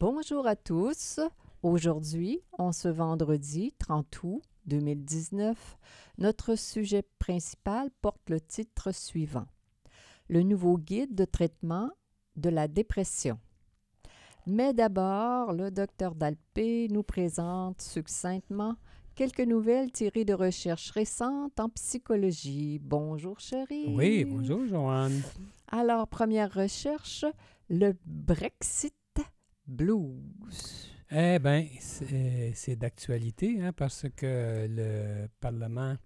Bonjour à tous. Aujourd'hui, en ce vendredi 30 août 2019, notre sujet principal porte le titre suivant Le nouveau guide de traitement de la dépression. Mais d'abord, le docteur Dalpé nous présente succinctement quelques nouvelles tirées de recherches récentes en psychologie. Bonjour, chérie. Oui, bonjour, Joanne. Alors, première recherche, le Brexit Blues. Eh bien, c'est d'actualité hein, parce que le Parlement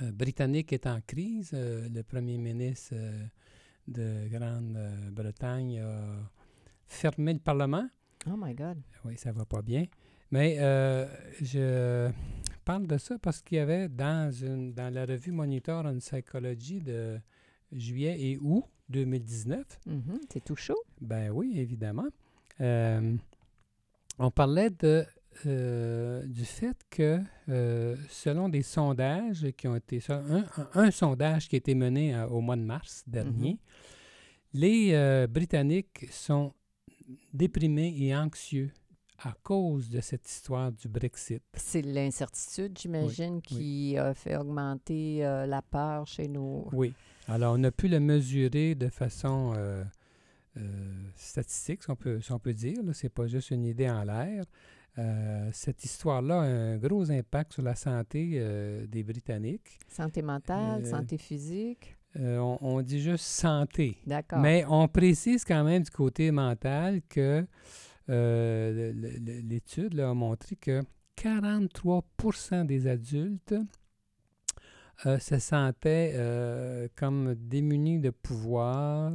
euh, britannique est en crise. Euh, le premier ministre euh, de Grande-Bretagne a fermer le Parlement. Oh my God. Oui, ça va pas bien. Mais euh, je parle de ça parce qu'il y avait dans, une, dans la revue Monitor on Psychology de juillet et août 2019. Mm-hmm. C'est tout chaud. Ben oui, évidemment. Euh, on parlait de, euh, du fait que, selon des sondages qui ont été. Un, un, sondage qui a été mené au mois de mars dernier, mm-hmm. les Britanniques sont déprimés et anxieux à cause de cette histoire du Brexit. C'est l'incertitude, j'imagine, qui a fait augmenter euh, la peur chez nous. Oui. Alors, on a pu le mesurer de façon euh, euh, statistique, si on peut, si on peut dire. Ce n'est pas juste une idée en l'air. cette histoire-là a un gros impact sur la santé des Britanniques. Santé mentale, santé physique. Euh, on, dit juste santé. D'accord. Mais on précise quand même du côté mental que euh, l'étude a montré que 43% des adultes euh, se sentaient comme démunis de pouvoir.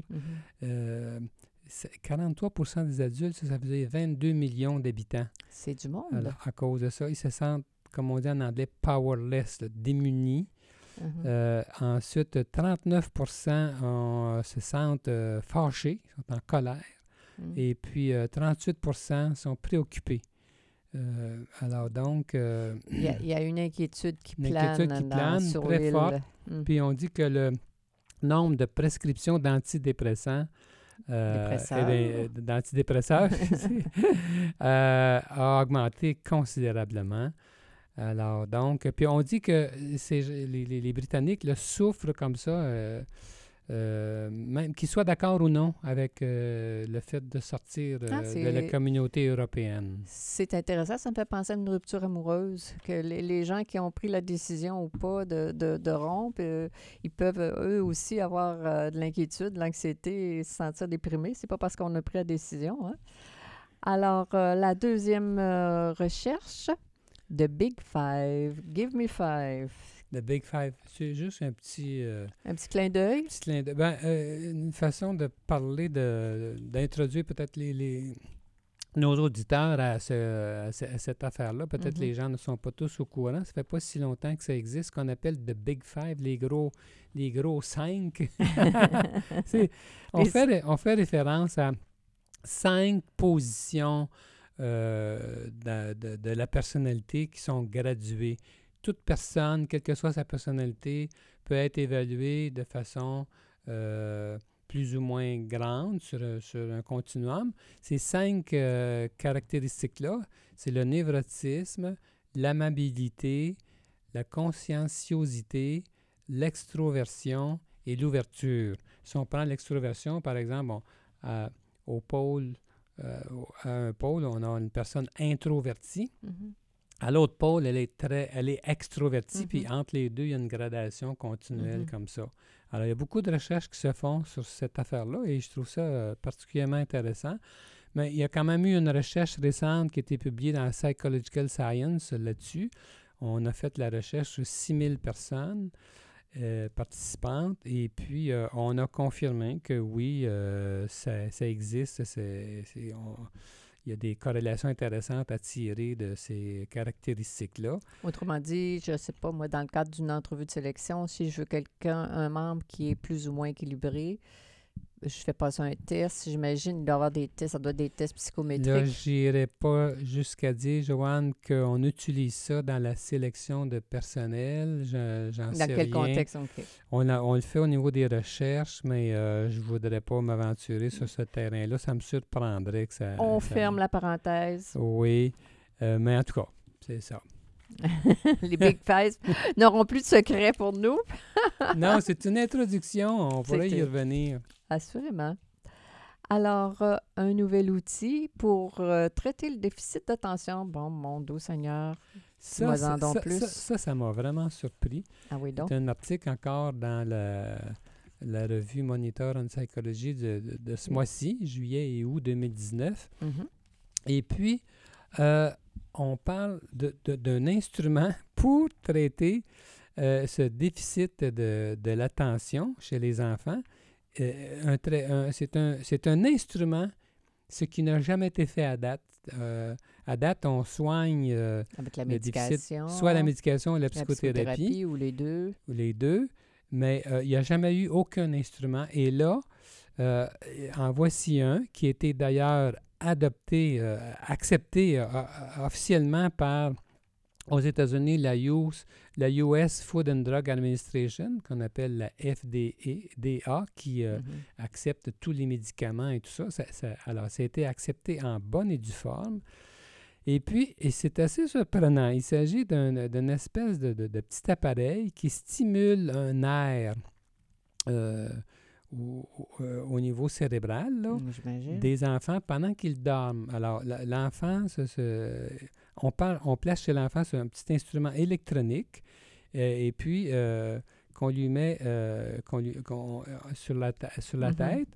43 mm-hmm. des adultes, ça faisait 22 millions d'habitants. C'est du monde. à cause de ça, ils se sentent, comme on dit en anglais, powerless, démunis. Mhm. Euh, ensuite, 39% se sentent euh, fâchés, sont en colère. Mhm. Et puis, 38% euh, sont préoccupés. Alors donc... il, y a, une inquiétude qui plane, qui plane sur très forte. Mhm. Puis on dit que le nombre de prescriptions d'antidépresseurs d'antidépresseurs a augmenté considérablement. Alors, donc, puis on dit que les, les, Britanniques le souffrent comme ça, euh, euh, même qu'ils soient d'accord ou non avec euh, le fait de sortir ah, de la communauté européenne. C'est intéressant, ça me fait penser à une rupture amoureuse, que les, les gens qui ont pris la décision ou pas de, de, de rompre, ils peuvent eux aussi avoir de l'inquiétude, de l'anxiété et se sentir déprimés. C'est pas parce qu'on a pris la décision. Hein. Alors, la deuxième recherche, The Big Five. Give me five. The Big Five. C'est juste un petit... Euh, un petit clin d'œil? petit clin d'œil. Ben, euh, une façon de parler, de, d'introduire peut-être les, les, nos auditeurs à, ce, à, cette affaire-là. Peut-être mm-hmm. les gens ne sont pas tous au courant. Ça fait pas si longtemps que ça existe, qu'on appelle The Big Five, les gros, les gros cinq. on, fait, on fait référence à cinq positions euh, de, la personnalité qui sont graduées. Toute personne, quelle que soit sa personnalité, peut être évaluée de façon euh, plus ou moins grande sur, sur un continuum. Ces cinq euh, caractéristiques-là, c'est le névrotisme, l'amabilité, la conscienciosité, l'extroversion et l'ouverture. Si on prend l'extroversion, par exemple, au pôle euh, à un pôle, on a une personne introvertie. Mm-hmm. À l'autre pôle, elle est très, elle est extrovertie, puis mm-hmm. entre les deux, il y a une gradation continuelle mm-hmm. comme ça. Alors, il y a beaucoup de recherches qui se font sur cette affaire-là et je trouve ça euh, particulièrement intéressant. Mais il y a quand même eu une recherche récente qui a été publiée dans Psychological Science là-dessus. On a fait la recherche sur 6000 personnes euh, participantes. Et puis, euh, on a confirmé que oui, ça, ça existe. c'est- il y a des corrélations intéressantes à tirer de ces caractéristiques-là. Autrement dit, je ne sais pas, moi, dans le cadre d'une entrevue de sélection, si je veux quelqu'un, un membre qui est plus ou moins équilibré, je fais passer un test. J'imagine qu'il doit y avoir des tests, ça doit être des tests Là, psychométriques. j'irai pas jusqu'à dire, Joanne, qu'on utilise ça dans la sélection de personnel. Je- J'en sais Dans quel rien. contexte? On, a- on le fait au niveau des recherches, mais euh, je voudrais pas m'aventurer sur ce terrain-là. Ça me surprendrait que ça... On ça- ferme la parenthèse. Oui, euh, mais en tout cas, c'est ça. Les Big Five n'auront plus de secrets pour nous. non, c'est une introduction. On pourrait y revenir. Assurément. Alors, euh, un nouvel outil pour euh, traiter le déficit d'attention. Bon, mon doux Seigneur. Ça, donc ça- plus. ça- ça, m'a vraiment surpris. Ah oui, donc? C'est un article encore dans la, la revue Monitor en psychologie de, de- de ce mois-ci, juillet et août 2019. Mhm. Et puis, euh, on parle d'un instrument pour traiter ce déficit de, de l'attention chez les enfants. Euh, un c'est un, c'est un instrument, ce qui n'a jamais été fait à date. Euh, à date, on soigne euh, Avec la le déficit, médication. soit la médication ou la la psychothérapie, ou les deux. ou les deux, mais euh, il n'y a jamais eu aucun instrument. Et là, en voici un qui a été d'ailleurs adopté, accepté officiellement par, aux États-Unis, la US, la US Food and Drug Administration, qu'on appelle la FDA, qui euh, Mhm. accepte tous les médicaments et tout ça. Ça- ça- alors, ça a été accepté en bonne et due forme. Et puis, et c'est assez surprenant, il s'agit d'un- d'une espèce de, de- de petit appareil qui stimule un nerf euh, au, au- euh, au niveau cérébral là, des enfants pendant qu'ils dorment. Alors, l'enfant, on, parle, on place chez l'enfant sur un petit instrument électronique euh, et puis euh, qu'on lui met euh, lui- euh, sur la, sur la Mhm. tête,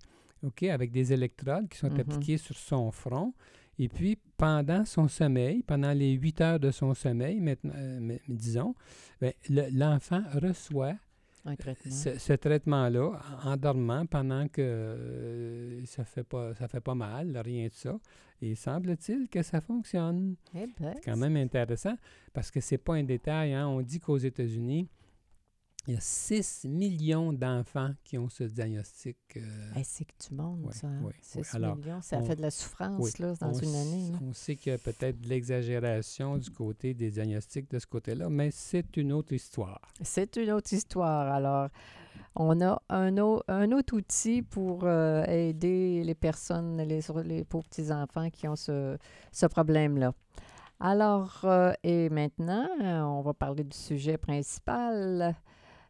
OK, avec des électrodes qui sont Mhm. appliquées sur son front. Et puis, pendant son sommeil, pendant les 8 heures de son sommeil, maintenant, euh, disons, ben, le- l'enfant reçoit Un traitement. ce, ce traitement-là en en dormant pendant que euh, ça fait pas ça fait pas mal, rien de ça. Et semble-t-il que ça fonctionne. Eh ben, C'est quand même intéressant parce que c'est pas un détail. hein. On dit qu'aux États-Unis, il y a 6 millions d'enfants qui ont ce diagnostic. euh, hey, c'est que du monde, Ouais, ça. hein? ouais, 6 ouais. Alors, millions, ça on- fait de la souffrance oui, là, dans on une année. là. On sait qu'il y a peut-être de l'exagération du côté des diagnostics de ce côté-là, mais c'est une autre histoire. C'est une autre histoire. Alors, on a un, au- un autre outil pour euh, aider les personnes, les, les pauvres petits-enfants qui ont ce, ce problème-là. Alors, euh, et maintenant, euh, on va parler du sujet principal,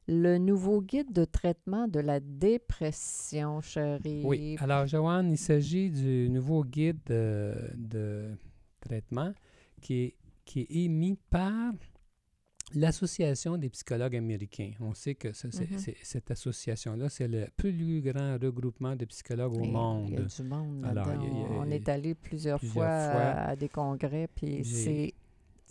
le nouveau guide de traitement de la dépression, chérie. Oui. Alors, Joanne, il s'agit du nouveau guide de, de traitement qui est, qui est émis par l'Association des psychologues américains. On sait que Mhm. c'est- cette association-là, c'est le plus grand regroupement de psychologues au Et monde. Il y a du monde Alors, là-dedans. il y a- On est allé plusieurs, plusieurs fois, fois. à des congrès, puis c'est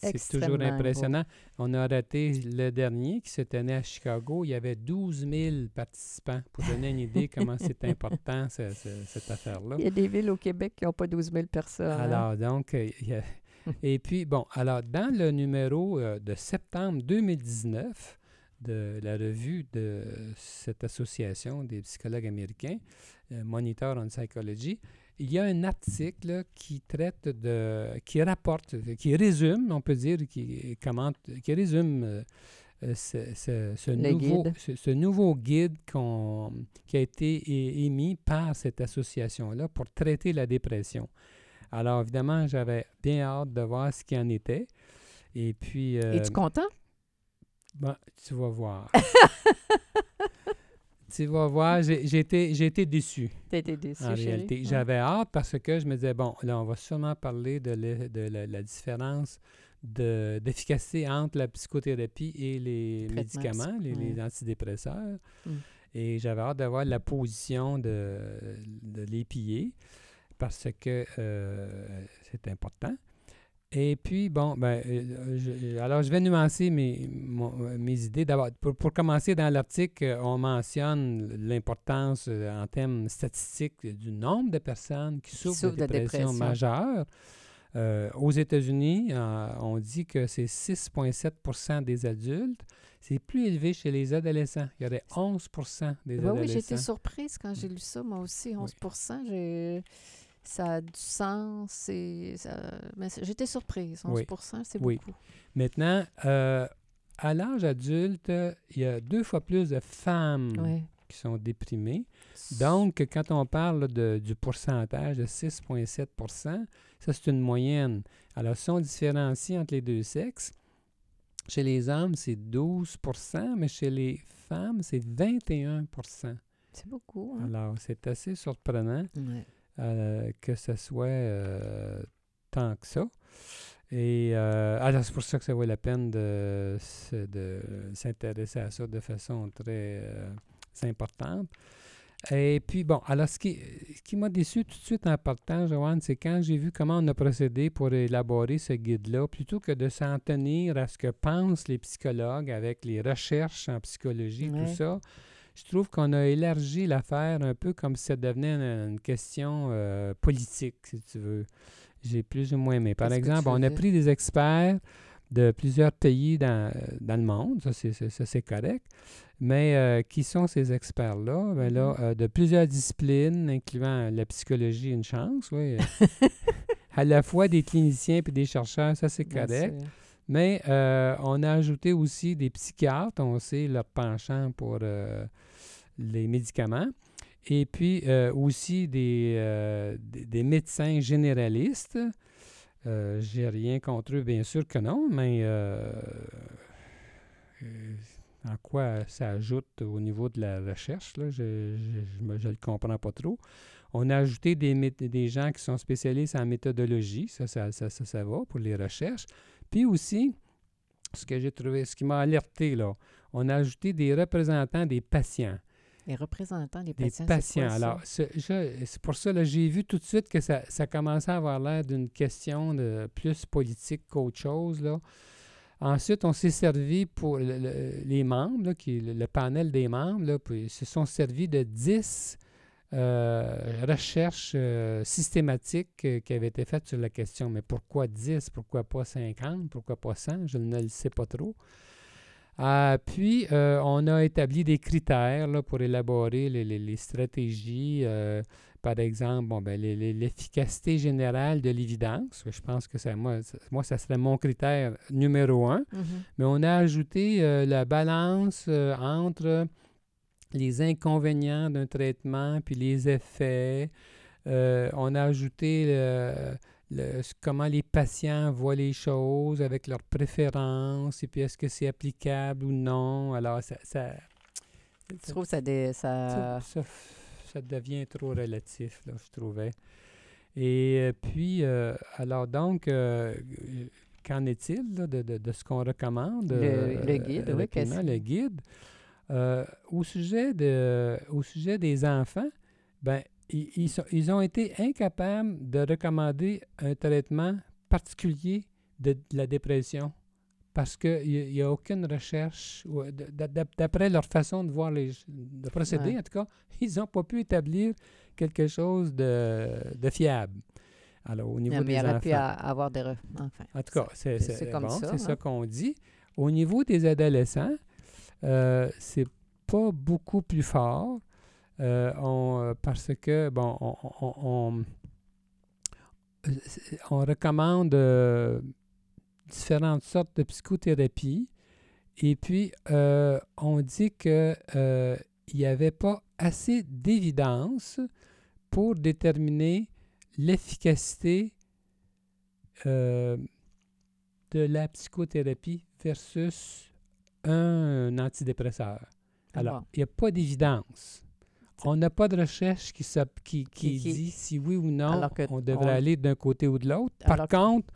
C'est toujours impressionnant. On a raté le dernier qui se tenait à Chicago. Il y avait 12 000 participants. Pour donner une idée comment c'est important, ce- ce- cette affaire-là. Il y a des villes au Québec qui n'ont pas 12 000 personnes. hein. Alors, donc, euh, il y a- et puis, bon, alors, dans le numéro euh, de septembre 2019 de la revue de cette association des psychologues américains, euh, Monitor on Psychology, il y a un article qui traite de, qui rapporte, qui résume, on peut dire, qui commente, qui résume euh, euh, ce, ce- nouveau, guide. ce, nouveau guide qui a été émis par cette association-là pour traiter la dépression. Alors, évidemment, j'avais bien hâte de voir ce qu'il en était. Et puis, euh, Es-tu content? ben, tu vas voir. tu vas voir, j'ai été, été déçu T'as été déçu, en chérie? réalité. J'avais hâte parce que je me disais, bon, là, on va sûrement parler de, le- de la, la différence de- d'efficacité entre la psychothérapie et les Traitement médicaments, les, antidépresseurs. Mm. Et j'avais hâte d'avoir la position de, de les piller parce que euh, c'est important. Et puis, bon, ben, euh, je- alors je vais nuancer mes, mon- euh, mes idées. D'abord, pour, pour commencer, dans l'article, euh, on mentionne l'importance euh, en termes statistiques du nombre de personnes qui souffrent, souffrent de de dépression, majeure. Euh, aux États-Unis, euh, on dit que c'est 6,7% des adultes. C'est plus élevé chez les adolescents. Il y aurait 11% des Ben oui, adolescents. j'étais surprise quand j'ai lu ça, moi aussi, 11 j'ai- Ça a du sens. c'est- ça- j'étais surprise. 11 Oui. c'est Oui. beaucoup. Maintenant, euh, à l'âge adulte, il y a deux fois plus de femmes Oui. qui sont déprimées. Donc, quand on parle de- du pourcentage de 6,7% ça, c'est une moyenne. Alors, si on différencie entre les deux sexes, chez les hommes, c'est 12% mais chez les femmes, c'est 21% c'est beaucoup. hein? Alors, c'est assez surprenant Ouais. Euh, que ce soit euh, tant que ça. Et euh, alors, c'est pour ça que ça vaut la peine de, de s'intéresser à ça de façon très importante. Et puis, bon, alors, ce qui, ce qui m'a déçu tout de suite en partant, Joanne, c'est quand j'ai vu comment on a procédé pour élaborer ce guide-là, plutôt que de s'en tenir à ce que pensent les psychologues avec les recherches en psychologie, Ouais. tout ça, je trouve qu'on a élargi l'affaire un peu comme si ça devenait une, une question euh, politique, si tu veux. J'ai plus ou moins aimé. Par exemple, on a pris des experts de plusieurs pays dans, dans le monde, ça c'est, correct. Mais euh, qui sont ces experts-là? Ben là, Mhm. euh, de plusieurs disciplines, incluant la psychologie, une chance, oui. à la fois des cliniciens et des chercheurs, ça c'est Bien correct. sûr. Mais euh, on a ajouté aussi des psychiatres, on sait leur penchant pour euh, les médicaments. Et puis euh, aussi des, des, médecins généralistes. J'ai rien contre eux, bien sûr que non, mais en quoi ça ajoute au niveau de la recherche, là, je ne le comprends pas trop. On a ajouté des, des gens qui sont spécialistes en méthodologie, ça, ça, ça, ça, ça va pour les recherches. Puis aussi, ce que j'ai trouvé, ce qui m'a alerté, là, on a ajouté des représentants des patients. Les représentants des Des patients. c'est patients. quoi, ça? Alors, c'est pour ça, j'ai vu tout de suite que ça, ça commençait à avoir l'air d'une question de plus politique qu'autre chose. Là. Ensuite, on s'est servi pour le- le- les membres, là, qui, le, le panel des membres, là, puis ils se sont servis de 10 euh, recherches euh, systématiques euh, qui avaient été faites sur la question. Mais pourquoi 10? Pourquoi pas 50? Pourquoi pas 100? Je ne le sais pas trop. Ah, puis, euh, on a établi des critères là, pour élaborer les, les- les stratégies. euh, par exemple, bon, ben, l'efficacité générale de l'évidence. Je pense que ça, moi, ça, moi, ça serait mon critère numéro un. Mhm. Mais on a ajouté euh, la balance entre les inconvénients d'un traitement puis les effets. Euh, on a ajouté le- comment les patients voient les choses avec leurs préférences et puis est-ce que c'est applicable ou non. Alors, ça, ça, Tu trouves que ça, ça... ça, ça- ça devient trop relatif, là, je trouvais. Et euh, puis, euh, alors donc, euh, qu'en est-il de, de- de ce qu'on recommande? Le- le guide, oui, le guide? Euh, au, sujet de, au sujet des enfants, ben, ils, ils sont- ils ont été incapables de recommander un traitement particulier de, de la dépression parce qu'il n'y a, aucune recherche, d- d'après leur façon de voir les, de procéder, Ouais. en tout cas, ils n'ont pas pu établir quelque chose de, de fiable. Alors, au niveau Non, mais des il enfants. pu avoir des... re- Enfin, En tout cas, c'est bon, ça, c'est ça hein. qu'on dit. Au niveau des adolescents, euh, c'est pas beaucoup plus fort euh, on- euh, parce que, bon, on, euh, recommande euh, différentes sortes de psychothérapie. Et puis euh, on dit que euh, n'y avait pas assez d'évidence pour déterminer l'efficacité euh, de la psychothérapie versus un antidépresseur. Alors, bon. il n'y a pas d'évidence. On n'a pas de recherche qui, qui, qui Qui- qui- dit si oui ou non Alors on devrait on- aller d'un côté ou de l'autre. Par Alors que- contre,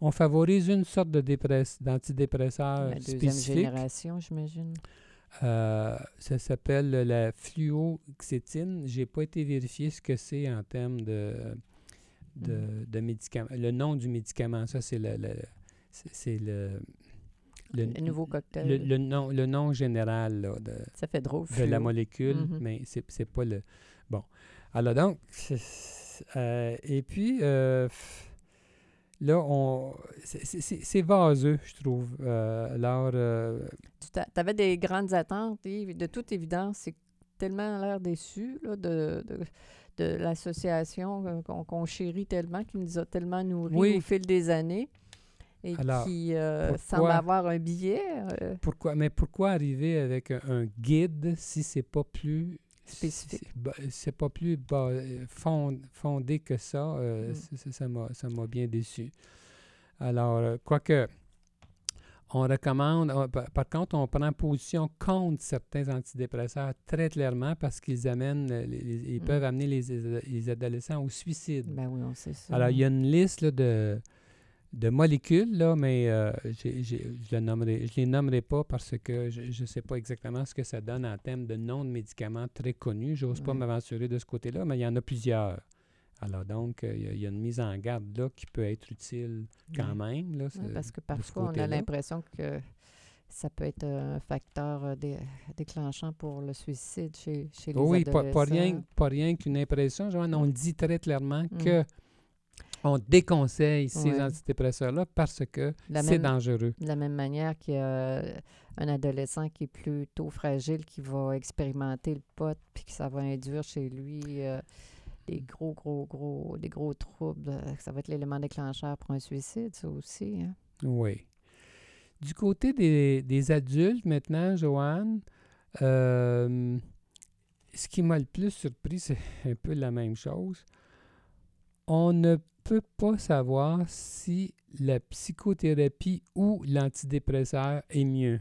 on favorise une sorte de dépress- d'antidépresseur La deuxième spécifique. génération, j'imagine. Euh, ça s'appelle la fluoxétine. Je n'ai pas été vérifié ce que c'est en termes de, de, de médicaments. Le nom du médicament, ça, c'est le, le- c'est c'est le, Le, nouveau cocktail. le, le nom, le nom général là, de, ça fait drôle. de la molécule, Mhm. mais c'est c'est pas le. Bon. Alors donc, euh, et puis, euh, là, on. c'est- vaseux, je trouve. Euh, alors, euh, Tu avais des grandes attentes, Yves. De toute évidence, c'est tellement l'air déçu là, de, de, de l'association qu'on qu'on chérit tellement, qui nous a tellement nourris Oui. au fil des années et Alors, qui euh, pourquoi- semble avoir un billet euh, pourquoi, mais pourquoi arriver avec un, un guide si c'est pas plus spécifique. c'est- pas plus fond- fondé que ça. euh, Mm. ça m'a bien déçu. Alors, quoique, on recommande, on- par, contre, on prend position contre certains antidépresseurs très clairement parce qu'ils amènent, les- ils Mm. peuvent amener les, les adolescents au suicide. Ben oui, on sait ça. Alors, il y a une liste là, de, de molécules, là, mais euh, j'ai- j'ai- je ne les nommerai pas parce que je ne sais pas exactement ce que ça donne en termes de noms de médicaments très connus. Je n'ose pas m'aventurer de ce côté-là, mais il y en a plusieurs. Alors donc, euh, il y a- il y, a une mise en garde là qui peut être utile quand Ouais. même. Là, Ouais, parce que parfois, on a l'impression que ça peut être un facteur euh, dé- déclenchant pour le suicide chez, chez les Oh oui, pas, pas rien, pas rien qu'une impression. On Mm. le dit très clairement Mm. On déconseille ces antidépresseurs-là parce que c'est dangereux. De la même manière qu'il y a un adolescent qui est plutôt fragile, qui va expérimenter le pot, puis que ça va induire chez lui euh, des gros, gros, gros, des gros troubles. euh, Ça va être l'élément déclencheur pour un suicide, ça aussi. hein. Oui. Du côté des, des adultes, maintenant, Joanne, euh, ce qui m'a le plus surpris, c'est un peu la même chose. On ne peut pas savoir si la psychothérapie ou l'antidépresseur est mieux.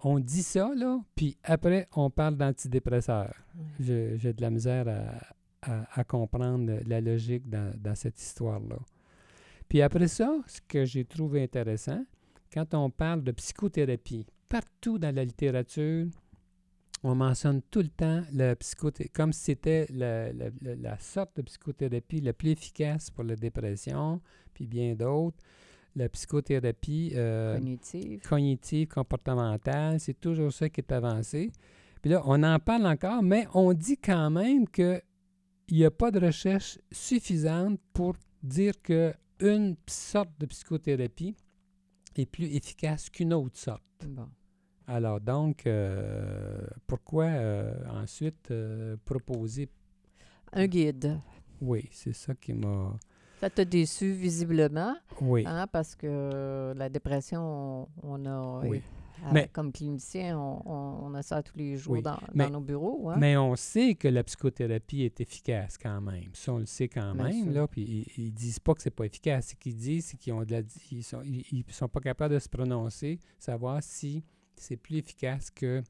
On dit ça, là, puis après, on parle d'antidépresseur. J'ai de la misère à, à- à comprendre la logique dans, dans cette histoire-là. Puis après ça, ce que j'ai trouvé intéressant, quand on parle de psychothérapie, partout dans la littérature, on mentionne tout le temps la psychothérapie, comme si c'était la, la- la- la sorte de psychothérapie la plus efficace pour la dépression, puis bien d'autres. La psychothérapie euh, Cognitive. cognitive, comportementale, c'est toujours ça qui est avancé. Puis là, on en parle encore, mais on dit quand même qu'il n'y a pas de recherche suffisante pour dire qu'une sorte de psychothérapie est plus efficace qu'une autre sorte. Bon. Alors donc, euh, pourquoi euh, ensuite euh, proposer... Un guide. Oui, c'est ça qui m'a... Ça t'a déçu visiblement, Oui. hein, parce que la dépression, on, a, Oui. Mais- comme clinicien, on, on- on a ça tous les jours Oui. dans, Mais- dans nos bureaux. Hein? Mais on sait que la psychothérapie est efficace quand même. Ça, on le sait quand Bien même. sûr. Là, puis ils, ils disent pas que c'est pas efficace. Ce qu'ils disent, c'est qu'ils ont de la, ils sont, ils, ils sont pas capables de se prononcer, savoir si c'est plus efficace que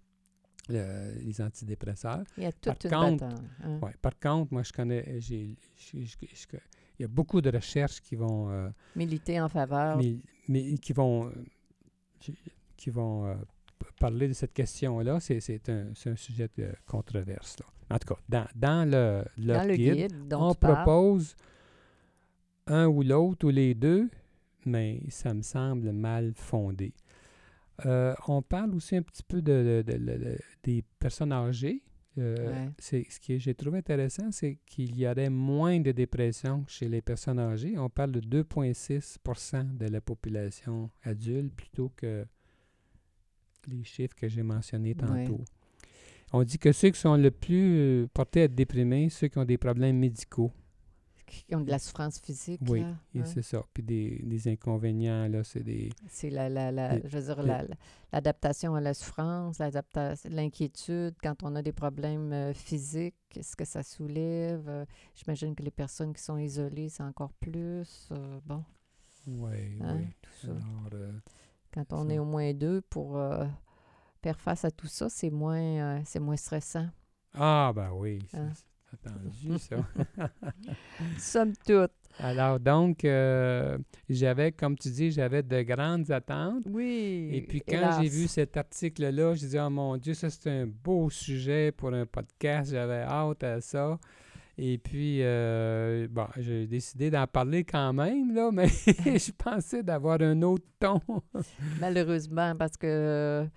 le- les antidépresseurs. Il y a toute par une contre- bataille. hein. Ouais. Par contre, moi, je connais, j'ai, il y a beaucoup de recherches qui vont, euh, Militer en faveur. mais, mais qui vont, euh, qui- vont euh, parler de cette question-là. C'est, c'est un, c'est un sujet de controverse. Là. En tout cas, dans, dans le, le dans le guide, on parles. propose un ou l'autre ou les deux, mais ça me semble mal fondé. Euh, on parle aussi un petit peu de, de- de- de- de- des personnes âgées. Euh, Ouais. c'est, ce que j'ai trouvé intéressant, c'est qu'il y aurait moins de dépression chez les personnes âgées. On parle de 2,6% de la population adulte plutôt que les chiffres que j'ai mentionnés Ouais. tantôt. On dit que ceux qui sont le plus portés à être déprimés, ceux qui ont des problèmes médicaux. Qui ont de la souffrance physique. Oui, là, hein? c'est ça. Puis des, des inconvénients, là, c'est des... C'est la, la, la- je veux dire, la- l'adaptation à la souffrance, l'inquiétude quand on a des problèmes euh, physiques, ce que ça soulève. euh, J'imagine que les personnes qui sont isolées, c'est encore plus. euh, bon, Oui, hein, oui. tout ça. Alors, Quand on ça. est au moins deux pour faire face à tout ça, c'est moins, c'est moins stressant. Ah, ben oui, Hein? Attendu, ça. Somme toute. Alors, donc, euh, j'avais, comme tu dis, j'avais de grandes attentes. Oui. Et puis, quand j'ai vu cet article-là, j'ai dit, oh mon Dieu, ça, c'est un beau sujet pour un podcast. J'avais hâte à ça. Et puis, euh, bon, j'ai décidé d'en parler quand même, là, mais je pensais d'avoir un autre ton. Malheureusement, parce que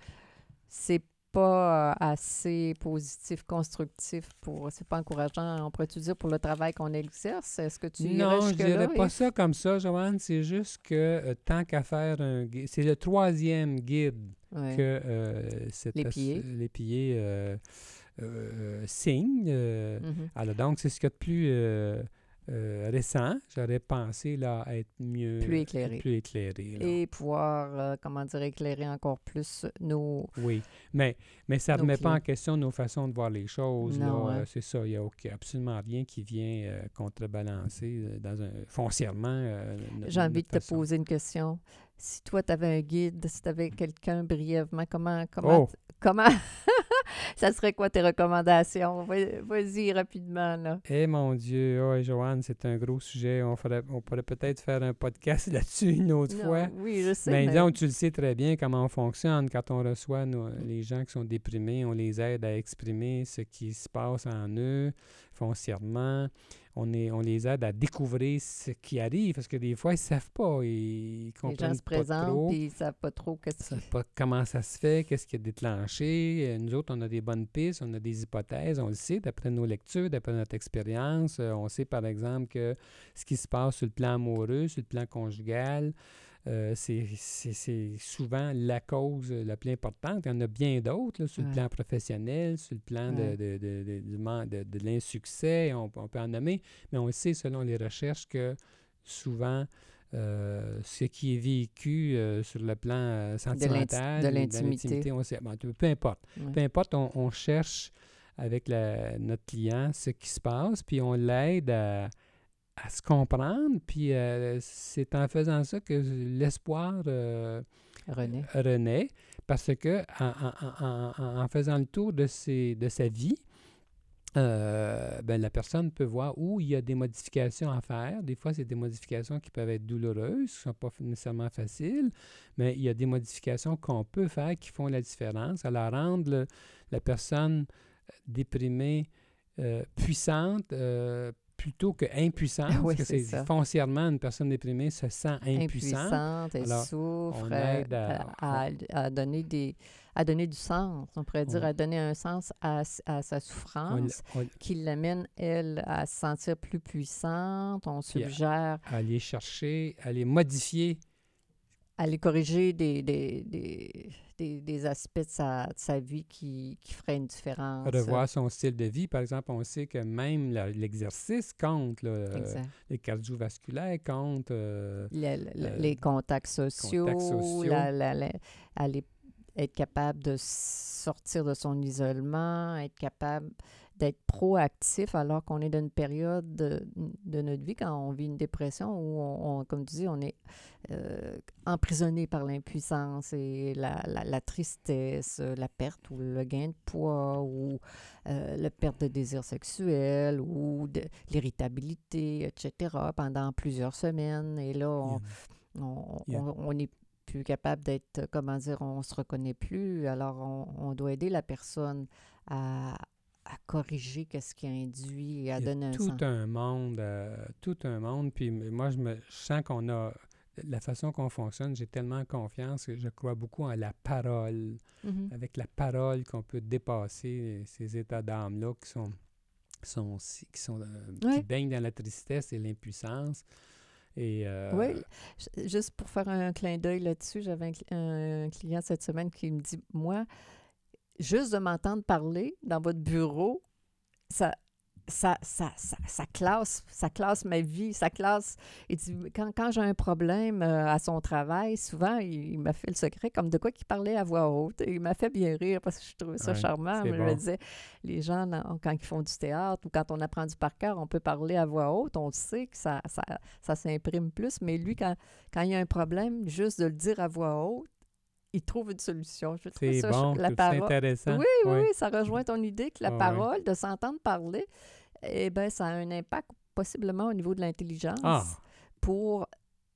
c'est pas assez positif, constructif pour. C'est pas encourageant, on pourrait-tu dire, pour le travail qu'on exerce? Est-ce que tu Non, je dirais pas ça comme ça, Joanne. C'est juste que euh, tant qu'à faire un guide, c'est le troisième guide Ouais. que euh, cette Les euh, euh, signent. euh, Mhm. alors donc, c'est ce qu'il y a de plus euh, récent. J'aurais pensé là être mieux... Plus éclairé. Plus éclairé. là. Et pouvoir, euh, comment dire, éclairer encore plus nos. Oui, mais, mais ça ne remet pas en question nos façons de voir les choses. Hein. C'est ça, il n'y a aucun- absolument rien qui vient euh, contrebalancer dans un, foncièrement. J'ai envie de te façon. poser une question. Si toi, tu avais un guide, si tu avais quelqu'un brièvement, comment. comment Oh! Comment. ça serait quoi tes recommandations? Va- Vas-y rapidement, là. Eh mon Dieu, oh, Joanne, c'est un gros sujet. On, ferait- on pourrait peut-être faire un podcast là-dessus une autre Non, fois. Oui, je sais. Mais mais- disons, tu le sais très bien comment on fonctionne quand on reçoit nos- les gens qui sont déprimés, on les aide à exprimer ce qui se passe en eux foncièrement. On, est, on les aide à découvrir ce qui arrive parce que des fois, ils ne savent pas. Ils les comprennent gens se pas présentent trop. et ils ne savent pas trop qu'est-ce pas comment ça se fait, qu'est-ce qui a déclenché. Euh, Nous autres, on a des bonnes pistes, on a des hypothèses, on le sait d'après nos lectures, d'après notre expérience. Euh, on sait par exemple que ce qui se passe sur le plan amoureux, sur le plan conjugal, euh, c'est souvent la cause la plus importante. Il y en a bien d'autres sur le plan professionnel, sur le plan de, Ouais. de, de, de- de- de l'insuccès, on, on peut en nommer, mais on sait selon les recherches que souvent, euh, ce qui est vécu euh, sur le plan euh, sentimental, de l'intimité. on sait, bon, peu peu importe. Ouais. Peu importe, on, on cherche avec la- notre client ce qui se passe, puis on l'aide à, à se comprendre, puis euh, c'est en faisant ça que l'espoir euh, renaît, parce que en, en- en- en- en faisant le tour de, ses, de sa vie, euh, ben, la personne peut voir où il y a des modifications à faire. Des fois, c'est des modifications qui peuvent être douloureuses, qui ne sont pas nécessairement faciles, mais il y a des modifications qu'on peut faire qui font la différence. Alors, rendre le- la personne déprimée euh, puissante euh, plutôt que impuissante, Oui, parce que c'est foncièrement une personne déprimée se sent impuissante. impuissante, elle Alors, souffre, on euh, aide à- à, à donner des, à donner du sens. On pourrait dire On- à donner un sens à, à sa On souffrance, on l- qui l'amène, elle, à se sentir plus puissante. On Puis à- suggère aller chercher, aller modifier à aller corriger des, des, des, des, des aspects de sa, de sa vie qui, qui feraient une différence. revoir son style de vie. Par exemple, on sait que même l'exercice compte, là, euh, les cardiovasculaires comptent. euh, Le- le- euh, les contacts sociaux, sociaux. la- la- la- aller- être capable de sortir de son isolement, être capable d'être proactif alors qu'on est dans une période de, de notre vie, quand on vit une dépression, où, on, on- comme tu dis, on est euh, emprisonné par l'impuissance et la, la- la tristesse, la perte ou le gain de poids ou euh, la perte de désir sexuel ou de l'irritabilité, etc., pendant plusieurs semaines. Et là, on, on, Yeah. on- on n'est plus capable d'être, euh, comment dire, on se reconnaît plus. Alors, on, on doit aider la personne à, à corriger qu'est-ce qui a induit et à il y a donner un tout sens. un monde, euh, tout un monde. Puis moi, je, me, je sens qu'on a la façon qu'on fonctionne. J'ai tellement confiance que je crois beaucoup en la parole. Mhm. Avec la parole qu'on peut dépasser ces états d'âme-là qui sont, sont, qui, sont euh, qui baignent dans la tristesse et l'impuissance. Et euh, Oui, juste pour faire un clin d'œil là-dessus, j'avais un client cette semaine qui me dit, moi, juste de m'entendre parler dans votre bureau, ça, ça, ça, ça, ça classe, ça classe ma vie, ça classe. Il dit, quand, quand j'ai un problème euh, à son travail, souvent, il, il m'a fait le secret comme de quoi qu'il parlait à voix haute. Et il m'a fait bien rire parce que je trouvais ça Ouais, charmant. Mais Je me disais, les gens, quand ils font du théâtre ou quand on apprend du par cœur, on peut parler à voix haute, on sait que ça, ça, ça s'imprime plus. Mais lui, quand, quand il y a un problème, juste de le dire à voix haute, il trouve une solution. Je trouve c'est ça, bon, la c'est parole. intéressant. Oui, oui, ça rejoint ton idée que la parole, de s'entendre parler, eh ben, ça a un impact possiblement au niveau de l'intelligence Ah. pour,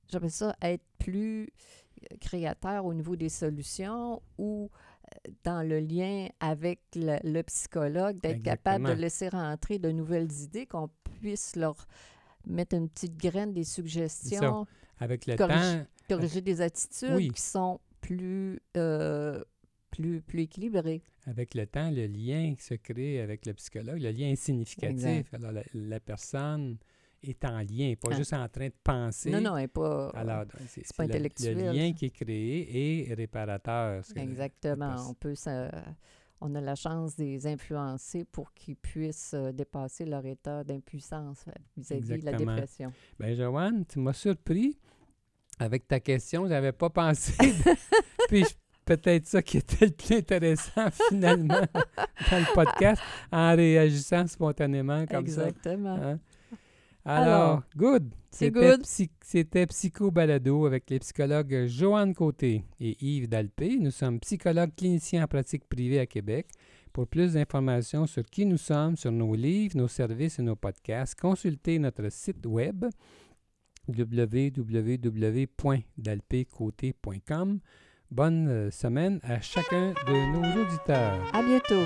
j'appelle ça, être plus euh, créateur au niveau des solutions ou dans le lien avec le, le psychologue, d'être capable de laisser rentrer de nouvelles idées, qu'on puisse leur mettre une petite graine, des suggestions, Avec le corrige- temps, corriger des attitudes Oui. qui sont plus, euh, plus, plus équilibrées. avec le temps, le lien se crée avec le psychologue. Le lien est significatif. Exact. Alors, la, la personne est en lien, pas Ah. juste en train de penser. Non, non, elle n'est pas... Alors, c'est pas le- intellectuel, Le, lien ça. qui est créé est réparateur. Exactement. On peut se- on a la chance de les influencer pour qu'ils puissent euh, dépasser leur état d'impuissance euh, vis-à-vis de la dépression. Ben, Joanne, tu m'as surpris avec ta question. Je n'avais pas pensé. Puis, peut-être ça qui était le plus intéressant, finalement, dans le podcast, en réagissant spontanément comme ça. Exactement. Hein? Alors, Alors, good. psy- C'était Psycho Balado avec les psychologues Joanne Côté et Yves Dalpé. Nous sommes psychologues cliniciens en pratique privée à Québec. Pour plus d'informations sur qui nous sommes, sur nos livres, nos services et nos podcasts, consultez notre site web www.dalpécoté.com. Bonne euh, semaine à chacun de nos auditeurs. À bientôt.